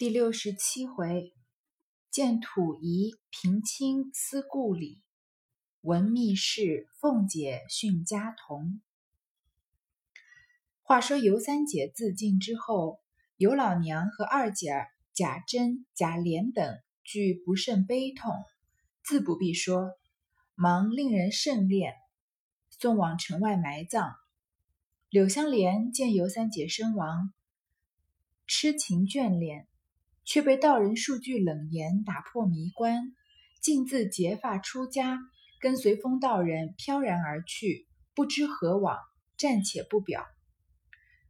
第六十七回，见土仪平清思故里，闻密室凤姐训家童。话说尤三姐自尽之后，尤老娘和二姐贾珍、贾琏等俱不甚悲痛，自不必说，忙令人甚殓，送往城外埋葬。柳香莲见尤三姐身亡，痴情眷恋。却被道人数句冷言打破迷关，径自结发出家，跟随风道人飘然而去，不知何往，暂且不表。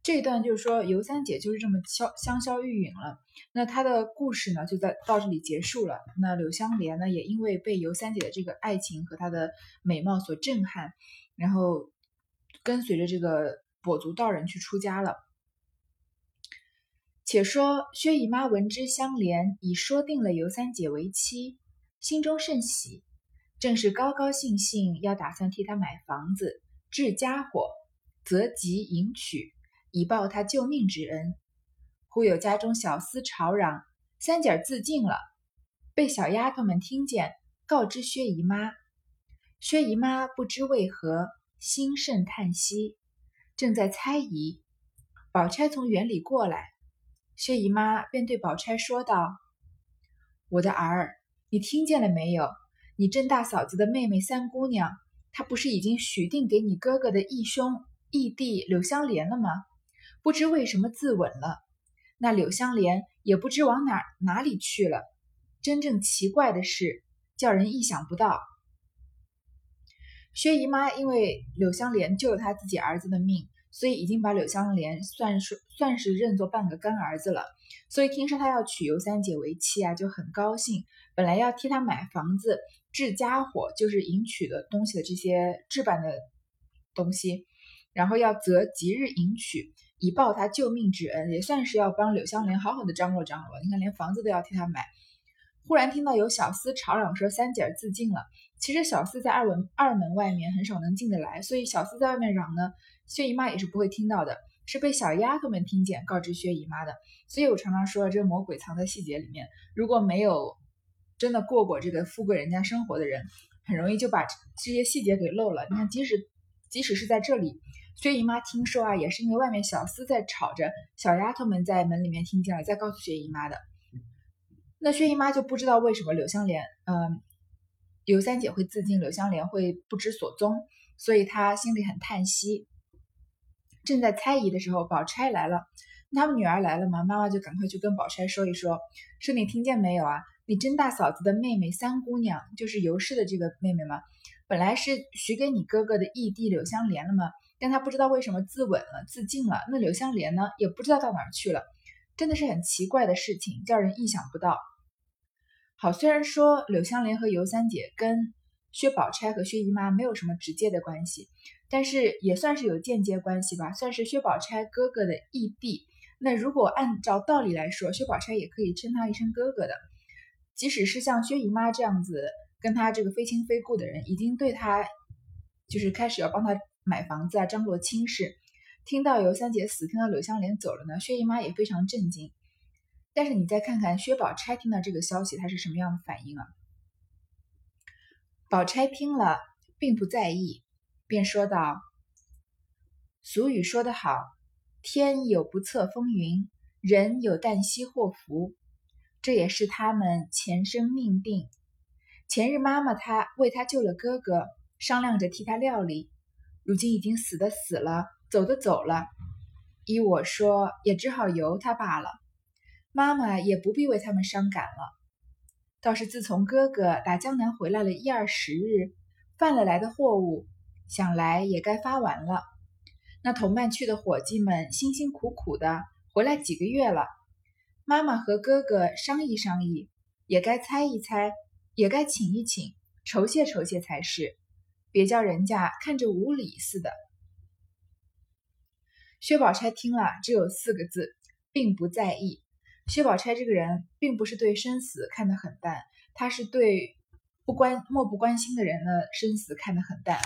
这一段就是说尤三姐就是这么消香消玉殒了。那她的故事呢，就在到这里结束了。那柳香莲呢，也因为被尤三姐的这个爱情和她的美貌所震撼，然后跟随着这个跛足道人去出家了。且说薛姨妈闻知香莲已说定了尤三姐为妻，心中甚喜，正是高高兴兴要打算替她买房子、置家伙，择吉迎娶，以报她救命之恩。忽有家中小厮吵嚷：“三姐自尽了！”被小丫头们听见，告知薛姨妈。薛姨妈不知为何，心甚叹息，正在猜疑，宝钗从园里过来。薛姨妈便对宝钗说道：“我的儿，你听见了没有？你甄大嫂子的妹妹三姑娘，她不是已经许定给你哥哥的义兄义弟柳香莲了吗？不知为什么自刎了。那柳香莲也不知往哪哪里去了。真正奇怪的是，叫人意想不到。薛姨妈因为柳香莲救了她自己儿子的命。”所以已经把柳香莲算是算是认作半个干儿子了，所以听说他要娶尤三姐为妻啊，就很高兴。本来要替他买房子、置家伙，就是迎娶的东西的这些置办的东西，然后要择吉日迎娶，以报他救命之恩，也算是要帮柳香莲好好的张罗张罗。你看，连房子都要替他买。忽然听到有小厮吵嚷说三姐儿自尽了。其实小厮在二门二门外面很少能进得来，所以小厮在外面嚷呢。薛姨妈也是不会听到的，是被小丫头们听见，告知薛姨妈的。所以我常常说，这魔鬼藏在细节里面。如果没有真的过过这个富贵人家生活的人，很容易就把这些细节给漏了。你看，即使即使是在这里，薛姨妈听说啊，也是因为外面小厮在吵着，小丫头们在门里面听见了，再告诉薛姨妈的。那薛姨妈就不知道为什么柳香莲，嗯，尤三姐会自尽，柳香莲会不知所踪，所以她心里很叹息。正在猜疑的时候，宝钗来了。他们女儿来了嘛，妈妈就赶快去跟宝钗说一说，说你听见没有啊？你甄大嫂子的妹妹三姑娘，就是尤氏的这个妹妹嘛，本来是许给你哥哥的义弟柳香莲了嘛，但她不知道为什么自刎了，自尽了。那柳香莲呢，也不知道到哪儿去了，真的是很奇怪的事情，叫人意想不到。好，虽然说柳香莲和尤三姐跟薛宝钗和薛姨妈没有什么直接的关系。但是也算是有间接关系吧，算是薛宝钗哥哥的义弟。那如果按照道理来说，薛宝钗也可以称他一声哥哥的。即使是像薛姨妈这样子跟他这个非亲非故的人，已经对他就是开始要帮他买房子啊，张罗亲事。听到尤三姐死，听到柳香莲走了呢，薛姨妈也非常震惊。但是你再看看薛宝钗听到这个消息，她是什么样的反应啊？宝钗听了并不在意。便说道：“俗语说得好，天有不测风云，人有旦夕祸福。这也是他们前生命定。前日妈妈她为他救了哥哥，商量着替他料理。如今已经死的死了，走的走了。依我说，也只好由他罢了。妈妈也不必为他们伤感了。倒是自从哥哥打江南回来了一二十日，贩了来的货物。”想来也该发完了。那同伴去的伙计们辛辛苦苦的回来几个月了，妈妈和哥哥商议商议，也该猜一猜，也该请一请，酬谢酬谢才是，别叫人家看着无礼似的。薛宝钗听了，只有四个字，并不在意。薛宝钗这个人，并不是对生死看得很淡，她是对不关漠不关心的人的生死看得很淡。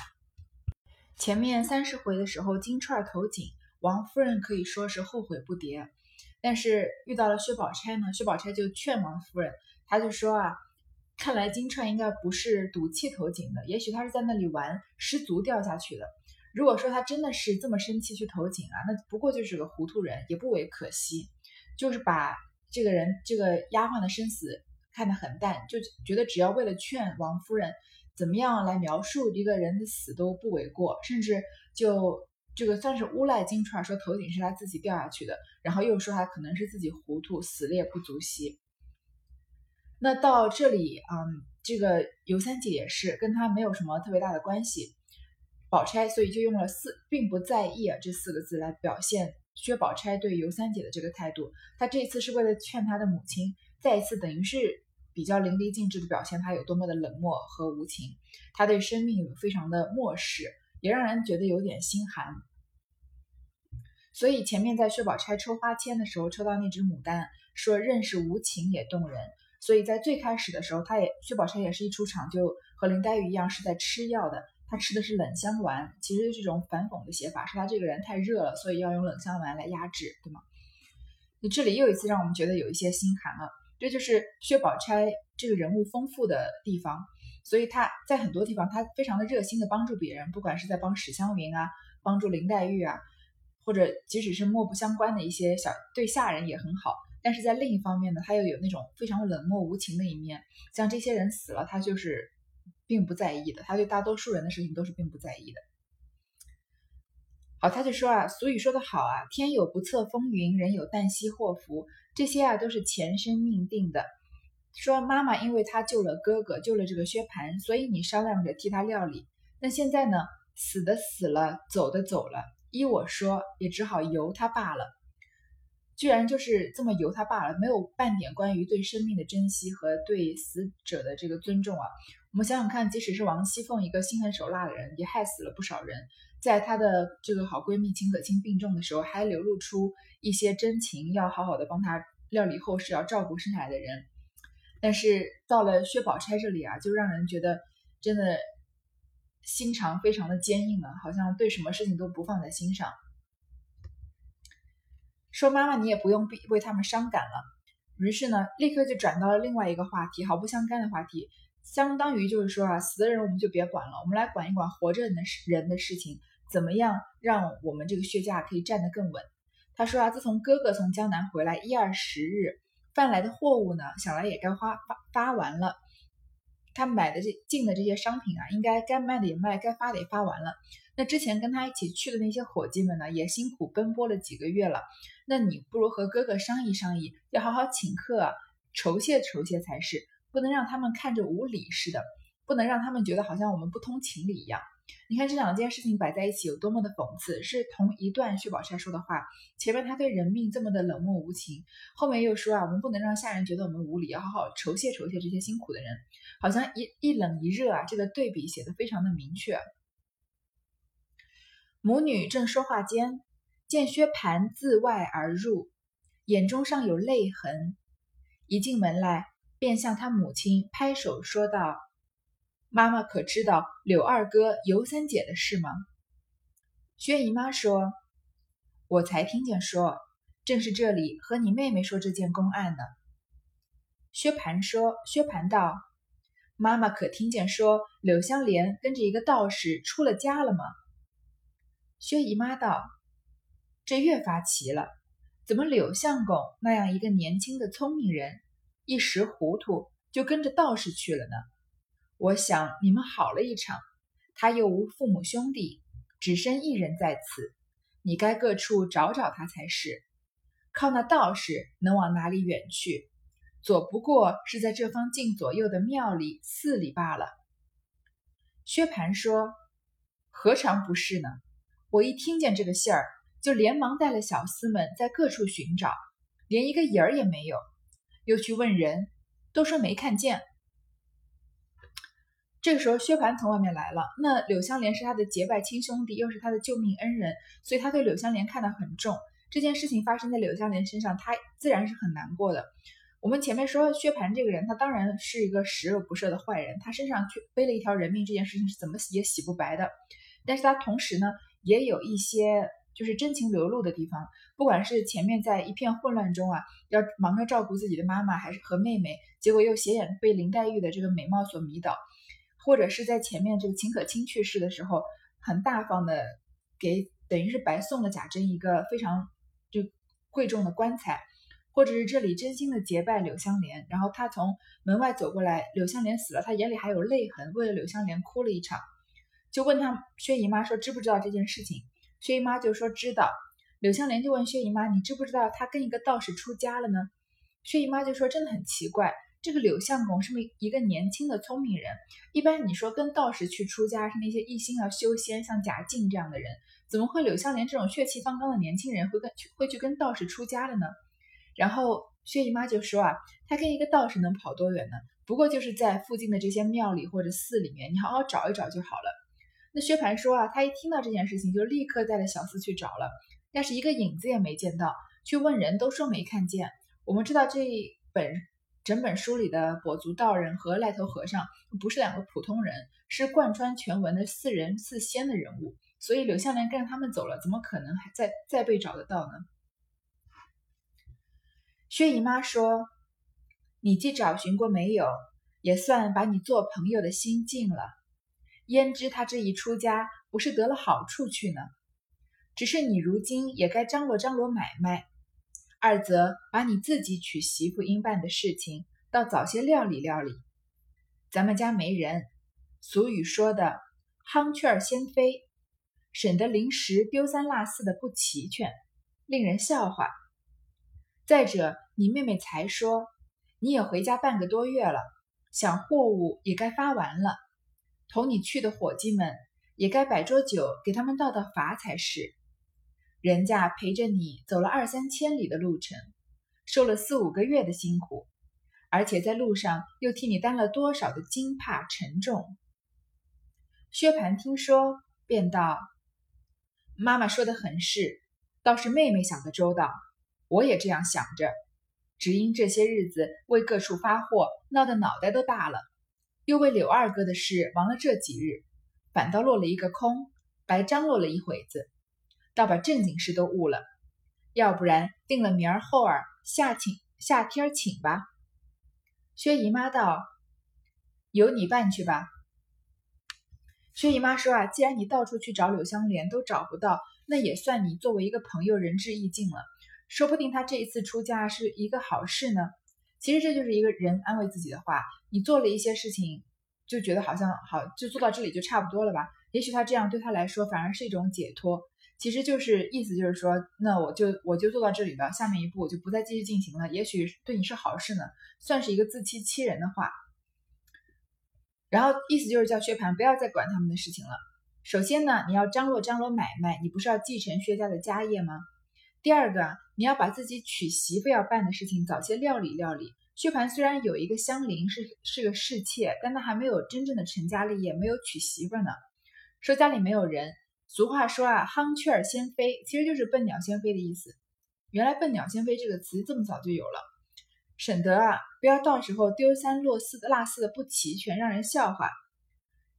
前面三十回的时候，金钏投井，王夫人可以说是后悔不迭。但是遇到了薛宝钗呢，薛宝钗就劝王夫人，她就说啊，看来金钏应该不是赌气投井的，也许她是在那里玩，失足掉下去的。如果说她真的是这么生气去投井啊，那不过就是个糊涂人，也不为可惜，就是把这个人这个丫鬟的生死看得很淡，就觉得只要为了劝王夫人怎么样来描述一个人的死都不为过，甚至就。这个算是诬赖金钏说头顶是他自己掉下去的，然后又说他可能是自己糊涂，死了也不足惜。那到这里，嗯，这个尤三姐也是跟他没有什么特别大的关系，宝钗，所以就用了四并不在意啊这四个字来表现薛宝钗对尤三姐的这个态度。她这次是为了劝她的母亲，再一次等于是比较淋漓尽致的表现他有多么的冷漠和无情，他对生命非常的漠视。也让人觉得有点心寒，所以前面在薛宝钗抽花签的时候抽到那只牡丹，说认识无情也动人。所以在最开始的时候，他也薛宝钗也是一出场就和林黛玉一样是在吃药的，她吃的是冷香丸，其实是种反讽的写法，说她这个人太热了，所以要用冷香丸来压制，对吗？那这里又一次让我们觉得有一些心寒了，这就是薛宝钗这个人物丰富的地方。所以她在很多地方，她非常的热心的帮助别人，不管是在帮史湘云啊，帮助林黛玉啊，或者即使是漠不相关的一些小对下人也很好。但是在另一方面呢，他又有那种非常冷漠无情的一面，像这些人死了，他就是并不在意的，他对大多数人的事情都是并不在意的。好，他就说啊，俗语说得好啊，天有不测风云，人有旦夕祸福，这些啊都是前生命定的。说妈妈，因为他救了哥哥，救了这个薛蟠，所以你商量着替他料理。那现在呢，死的死了，走的走了，依我说，也只好由他罢了。居然就是这么由他罢了，没有半点关于对生命的珍惜和对死者的这个尊重啊！我们想想看，即使是王熙凤一个心狠手辣的人，也害死了不少人，在她的这个好闺蜜秦可卿病重的时候，还流露出一些真情，要好好的帮她料理后事，要照顾生下来的人。但是到了薛宝钗这里啊，就让人觉得真的心肠非常的坚硬啊，好像对什么事情都不放在心上。说妈妈，你也不用为他们伤感了。于是呢，立刻就转到了另外一个话题，毫不相干的话题，相当于就是说啊，死的人我们就别管了，我们来管一管活着人的人的事情，怎么样让我们这个薛家可以站得更稳？他说啊，自从哥哥从江南回来一二十日。贩来的货物呢，想来也该花发发完了。他买的这进的这些商品啊，应该该卖的也卖，该发的也发完了。那之前跟他一起去的那些伙计们呢，也辛苦奔波了几个月了。那你不如和哥哥商议商议，要好好请客，啊酬谢酬谢才是，不能让他们看着无理似的，不能让他们觉得好像我们不通情理一样。你看这两件事情摆在一起有多么的讽刺，是同一段薛宝钗说的话。前面他对人命这么的冷漠无情，后面又说啊，我们不能让下人觉得我们无理，要好好酬谢酬谢这些辛苦的人。好像一一冷一热啊，这个对比写的非常的明确。母女正说话间，见薛蟠自外而入，眼中尚有泪痕，一进门来便向他母亲拍手说道。妈妈可知道柳二哥、尤三姐的事吗？薛姨妈说：“我才听见说，正是这里和你妹妹说这件公案呢。”薛蟠说：“薛蟠道，妈妈可听见说柳香莲跟着一个道士出了家了吗？”薛姨妈道：“这越发奇了，怎么柳相公那样一个年轻的聪明人，一时糊涂就跟着道士去了呢？”我想你们好了一场，他又无父母兄弟，只身一人在此，你该各处找找他才是。靠那道士能往哪里远去？左不过是在这方近左右的庙里寺里罢了。薛蟠说：“何尝不是呢？我一听见这个信儿，就连忙带了小厮们在各处寻找，连一个影儿也没有。又去问人，都说没看见。”这个时候，薛蟠从外面来了。那柳湘莲是他的结拜亲兄弟，又是他的救命恩人，所以他对柳湘莲看得很重。这件事情发生在柳湘莲身上，他自然是很难过的。我们前面说薛蟠这个人，他当然是一个十恶不赦的坏人，他身上却背了一条人命，这件事情是怎么洗也洗不白的。但是他同时呢，也有一些就是真情流露的地方。不管是前面在一片混乱中啊，要忙着照顾自己的妈妈，还是和妹妹，结果又斜眼被林黛玉的这个美貌所迷倒，或者是在前面这个秦可卿去世的时候，很大方的给等于是白送了贾珍一个非常就贵重的棺材。或者是这里真心的结拜柳湘莲，然后他从门外走过来，柳湘莲死了，他眼里还有泪痕，为了柳湘莲哭了一场，就问他薛姨妈说知不知道这件事情？薛姨妈就说知道。柳湘莲就问薛姨妈，你知不知道他跟一个道士出家了呢？薛姨妈就说真的很奇怪，这个柳相公是么一个年轻的聪明人，一般你说跟道士去出家是那些一心要修仙，像贾静这样的人，怎么会柳湘莲这种血气方刚的年轻人会跟会去跟道士出家了呢？然后薛姨妈就说啊，她跟一个道士能跑多远呢？不过就是在附近的这些庙里或者寺里面，你好好找一找就好了。那薛蟠说啊，他一听到这件事情，就立刻带着小厮去找了，但是一个影子也没见到，去问人都说没看见。我们知道这本整本书里的跛足道人和赖头和尚不是两个普通人，是贯穿全文的四人四仙的人物，所以柳湘莲跟着他们走了，怎么可能还再再被找得到呢？薛姨妈说：“你既找寻过没有，也算把你做朋友的心尽了。焉知他这一出家，不是得了好处去呢？只是你如今也该张罗张罗买卖，二则把你自己娶媳妇应办的事情，倒早些料理料理。咱们家没人，俗语说的‘夯雀儿先飞’，省得临时丢三落四的不齐全，令人笑话。再者。”你妹妹才说，你也回家半个多月了，想货物也该发完了，同你去的伙计们也该摆桌酒给他们道道罚才是。人家陪着你走了二三千里的路程，受了四五个月的辛苦，而且在路上又替你担了多少的惊怕沉重。薛蟠听说，便道：“妈妈说的很是，倒是妹妹想的周到，我也这样想着。”只因这些日子为各处发货，闹得脑袋都大了，又为柳二哥的事忙了这几日，反倒落了一个空，白张罗了一会子，倒把正经事都误了。要不然定了明儿后儿下请下天请吧。薛姨妈道：“由你办去吧。”薛姨妈说：“啊，既然你到处去找柳香莲都找不到，那也算你作为一个朋友仁至义尽了。”说不定他这一次出家是一个好事呢。其实这就是一个人安慰自己的话。你做了一些事情，就觉得好像好，就做到这里就差不多了吧？也许他这样对他来说反而是一种解脱。其实就是意思就是说，那我就我就做到这里了，下面一步我就不再继续进行了。也许对你是好事呢，算是一个自欺欺人的话。然后意思就是叫薛蟠不要再管他们的事情了。首先呢，你要张罗张罗买卖，你不是要继承薛家的家业吗？第二个，你要把自己娶媳妇要办的事情早些料理料理。薛蟠虽然有一个香菱是是个侍妾，但他还没有真正的成家立业，没有娶媳妇呢。说家里没有人，俗话说啊，夯雀儿先飞，其实就是笨鸟先飞的意思。原来笨鸟先飞这个词这么早就有了，省得啊不要到时候丢三落四的落四的不齐全，让人笑话。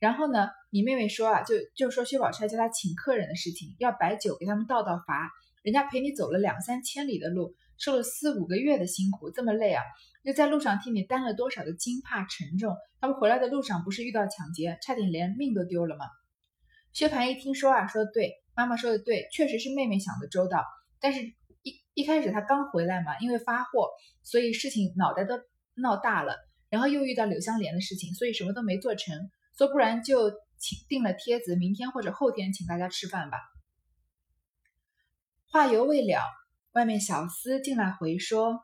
然后呢，你妹妹说啊，就就说薛宝钗叫他请客人的事情，要摆酒给他们道道罚。人家陪你走了两三千里的路，受了四五个月的辛苦，这么累啊，又在路上替你担了多少的惊怕沉重？他们回来的路上不是遇到抢劫，差点连命都丢了吗？薛蟠一听说啊，说的对，妈妈说的对，确实是妹妹想的周到。但是，一一开始他刚回来嘛，因为发货，所以事情脑袋都闹大了，然后又遇到柳湘莲的事情，所以什么都没做成。说不然就请订了帖子，明天或者后天请大家吃饭吧。话犹未了，外面小厮进来回说：“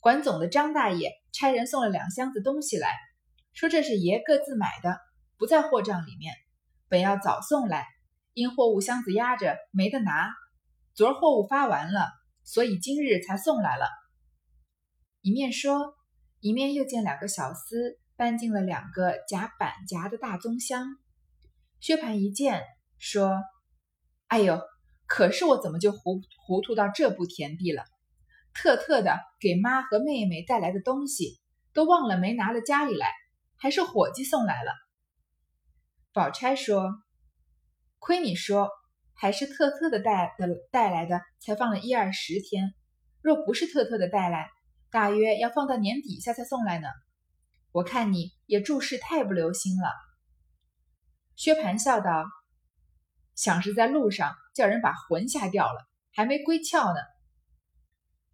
管总的张大爷差人送了两箱子东西来，说这是爷各自买的，不在货账里面。本要早送来，因货物箱子压着没得拿。昨儿货物发完了，所以今日才送来了。”一面说，一面又见两个小厮搬进了两个夹板夹的大棕箱。薛蟠一见，说：“哎呦！”可是我怎么就糊糊涂到这步田地了？特特的给妈和妹妹带来的东西，都忘了没拿到家里来，还是伙计送来了。宝钗说：“亏你说，还是特特的带的带来的，才放了一二十天。若不是特特的带来，大约要放到年底下才送来呢。我看你也注事太不留心了。薛蟠笑道：“想是在路上叫人把魂吓掉了，还没归窍呢。”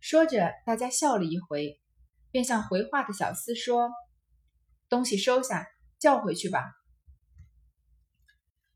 说着，大家笑了一回，便向回话的小厮说：“东西收下，叫回去吧。”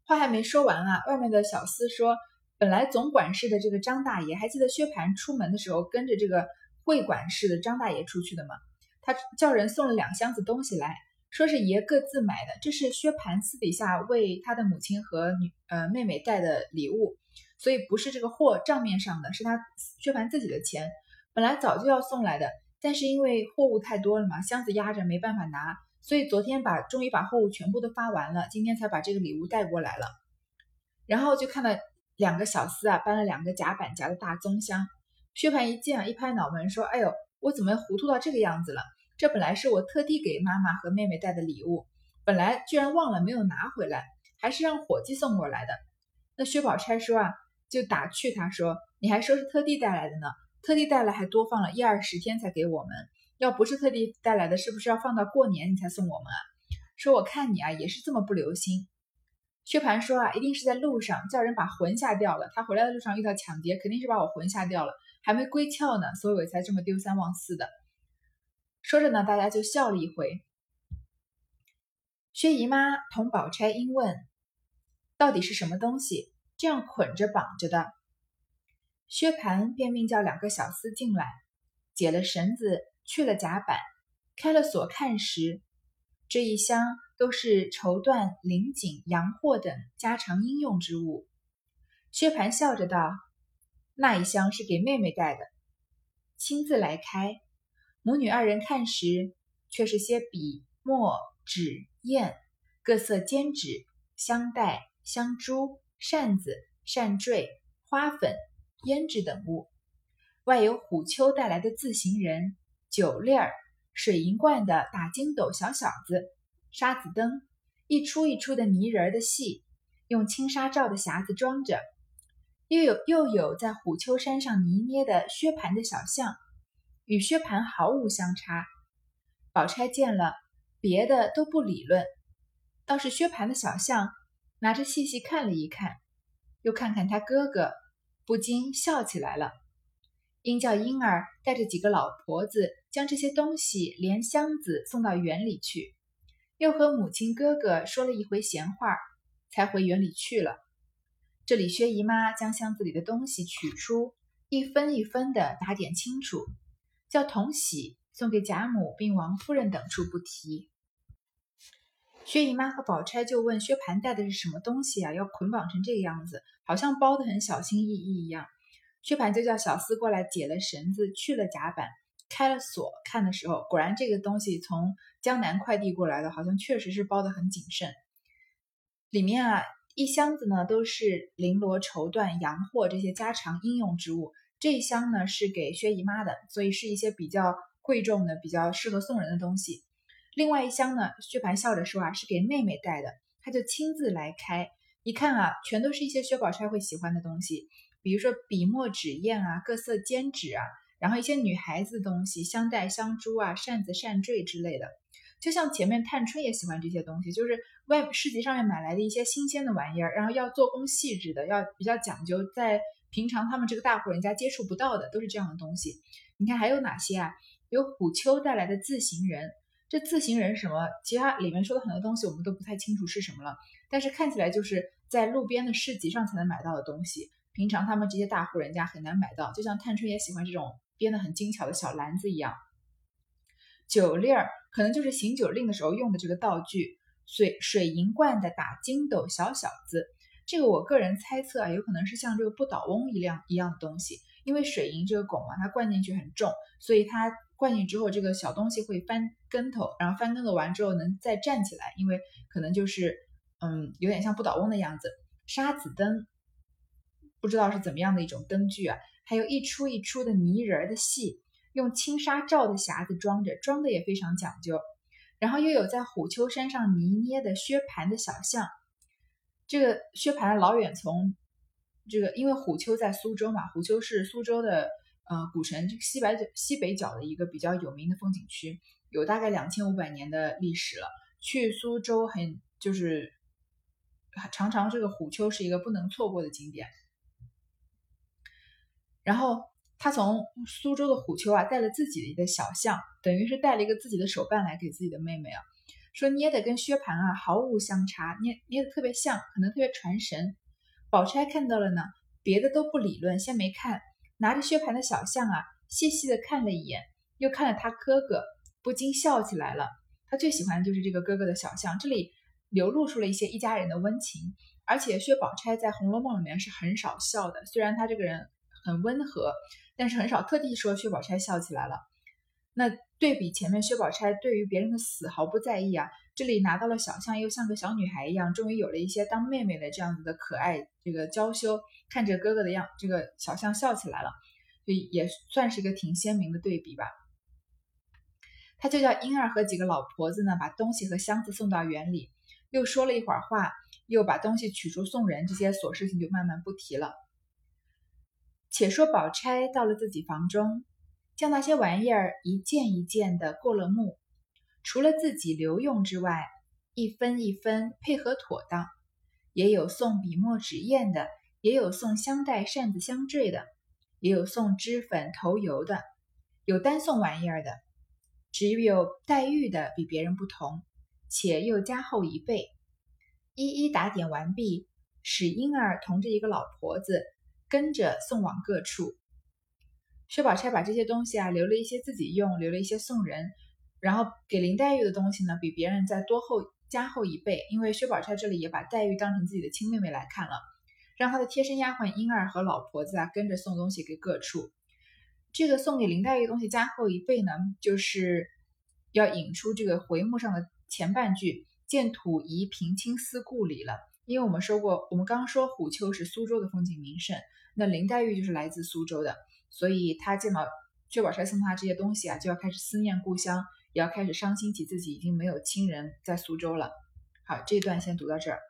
话还没说完啊，外面的小厮说：“本来总管事的这个张大爷，还记得薛蟠出门的时候跟着这个会管事的张大爷出去的吗？他叫人送了两箱子东西来。”说是爷各自买的，这是薛蟠私底下为他的母亲和女呃妹妹带的礼物，所以不是这个货账面上的，是他薛蟠自己的钱，本来早就要送来的，但是因为货物太多了嘛，箱子压着没办法拿，所以昨天把终于把货物全部都发完了，今天才把这个礼物带过来了。然后就看到两个小厮啊搬了两个夹板夹的大棕箱，薛蟠一见啊一拍脑门说：“哎呦，我怎么糊涂到这个样子了？”这本来是我特地给妈妈和妹妹带的礼物，本来居然忘了没有拿回来，还是让伙计送过来的。那薛宝钗说啊，就打趣他说：“你还说是特地带来的呢，特地带来还多放了一二十天才给我们，要不是特地带来的，是不是要放到过年你才送我们啊？”说我看你啊也是这么不留心。薛蟠说啊，一定是在路上叫人把魂吓掉了，他回来的路上遇到抢劫，肯定是把我魂吓掉了，还没归窍呢，所以我才这么丢三忘四的。说着呢，大家就笑了一回。薛姨妈同宝钗因问：“到底是什么东西，这样捆着绑着的？”薛蟠便命叫两个小厮进来，解了绳子，去了甲板，开了锁，看时，这一箱都是绸缎、绫锦、洋货等家常应用之物。薛蟠笑着道：“那一箱是给妹妹带的，亲自来开。”母女二人看时，却是些笔墨纸砚、各色笺纸、香袋、香珠、扇子、扇坠、花粉、胭脂等物，外有虎丘带来的字行人、酒粒儿、水银罐的打筋斗小小子、沙子灯，一出一出的泥人儿的戏，用轻纱罩的匣子装着，又有又有在虎丘山上泥捏的薛蟠的小像。与薛蟠毫无相差，宝钗见了，别的都不理论，倒是薛蟠的小象，拿着细细看了一看，又看看他哥哥，不禁笑起来了。因叫婴儿带着几个老婆子，将这些东西连箱子送到园里去，又和母亲哥哥说了一回闲话，才回园里去了。这里薛姨妈将箱子里的东西取出，一分一分的打点清楚。叫同喜送给贾母并王夫人等处不提。薛姨妈和宝钗就问薛蟠带的是什么东西啊？要捆绑成这个样子，好像包的很小心翼翼一样。薛蟠就叫小厮过来解了绳子，去了甲板，开了锁。看的时候，果然这个东西从江南快递过来的，好像确实是包的很谨慎。里面啊，一箱子呢都是绫罗绸缎、洋货这些家常应用之物。这一箱呢是给薛姨妈的，所以是一些比较贵重的、比较适合送人的东西。另外一箱呢，薛蟠笑着说啊，是给妹妹带的，他就亲自来开。一看啊，全都是一些薛宝钗会喜欢的东西，比如说笔墨纸砚啊、各色笺纸啊，然后一些女孩子的东西，香袋、香珠啊、扇子、扇坠之类的。就像前面探春也喜欢这些东西，就是外市集上面买来的一些新鲜的玩意儿，然后要做工细致的，要比较讲究，在。平常他们这个大户人家接触不到的都是这样的东西。你看还有哪些啊？有虎丘带来的字行人，这字行人什么？其他里面说的很多东西我们都不太清楚是什么了。但是看起来就是在路边的市集上才能买到的东西，平常他们这些大户人家很难买到。就像探春也喜欢这种编的很精巧的小篮子一样。酒令儿可能就是行酒令的时候用的这个道具。水水银罐的打筋斗小小子。这个我个人猜测啊，有可能是像这个不倒翁一样一样的东西，因为水银这个汞啊，它灌进去很重，所以它灌进之后，这个小东西会翻跟头，然后翻跟头完之后能再站起来，因为可能就是嗯，有点像不倒翁的样子。沙子灯，不知道是怎么样的一种灯具啊，还有一出一出的泥人的戏，用轻纱罩的匣子装着，装的也非常讲究。然后又有在虎丘山上泥捏的薛蟠的小像。这个薛蟠老远从这个，因为虎丘在苏州嘛，虎丘是苏州的呃古城西北角西北角的一个比较有名的风景区，有大概两千五百年的历史了。去苏州很就是常常这个虎丘是一个不能错过的景点。然后他从苏州的虎丘啊带了自己的一个小象，等于是带了一个自己的手办来给自己的妹妹啊，说捏的跟薛蟠啊毫无相差，捏捏的特别像，可能特别传神。宝钗看到了呢，别的都不理论，先没看，拿着薛蟠的小象啊，细细的看了一眼，又看了他哥哥，不禁笑起来了。他最喜欢的就是这个哥哥的小象，这里流露出了一些一家人的温情。而且薛宝钗在《红楼梦》里面是很少笑的，虽然他这个人。很温和，但是很少特地说薛宝钗笑起来了。那对比前面薛宝钗对于别人的死毫不在意啊，这里拿到了小象，又像个小女孩一样，终于有了一些当妹妹的这样子的可爱，这个娇羞，看着哥哥的样，这个小象笑起来了，所以也算是一个挺鲜明的对比吧。他就叫英儿和几个老婆子呢，把东西和箱子送到园里，又说了一会儿话，又把东西取出送人，这些琐事情就慢慢不提了。且说宝钗到了自己房中，将那些玩意儿一件一件的过了目，除了自己留用之外，一分一分配合妥当，也有送笔墨纸砚的，也有送香袋扇子香坠的，也有送脂粉头油的，有单送玩意儿的，只有黛玉的比别人不同，且又加厚一倍，一一打点完毕，使婴儿同着一个老婆子。跟着送往各处，薛宝钗把这些东西啊留了一些自己用，留了一些送人，然后给林黛玉的东西呢比别人再多厚加厚一倍，因为薛宝钗这里也把黛玉当成自己的亲妹妹来看了，让她的贴身丫鬟莺儿和老婆子啊跟着送东西给各处。这个送给林黛玉的东西加厚一倍呢，就是要引出这个回目上的前半句“见土宜平清思故里”了，因为我们说过，我们刚说虎丘是苏州的风景名胜。那林黛玉就是来自苏州的，所以他见到薛宝钗送他这些东西啊，就要开始思念故乡，也要开始伤心起自己已经没有亲人在苏州了。好，这段先读到这儿。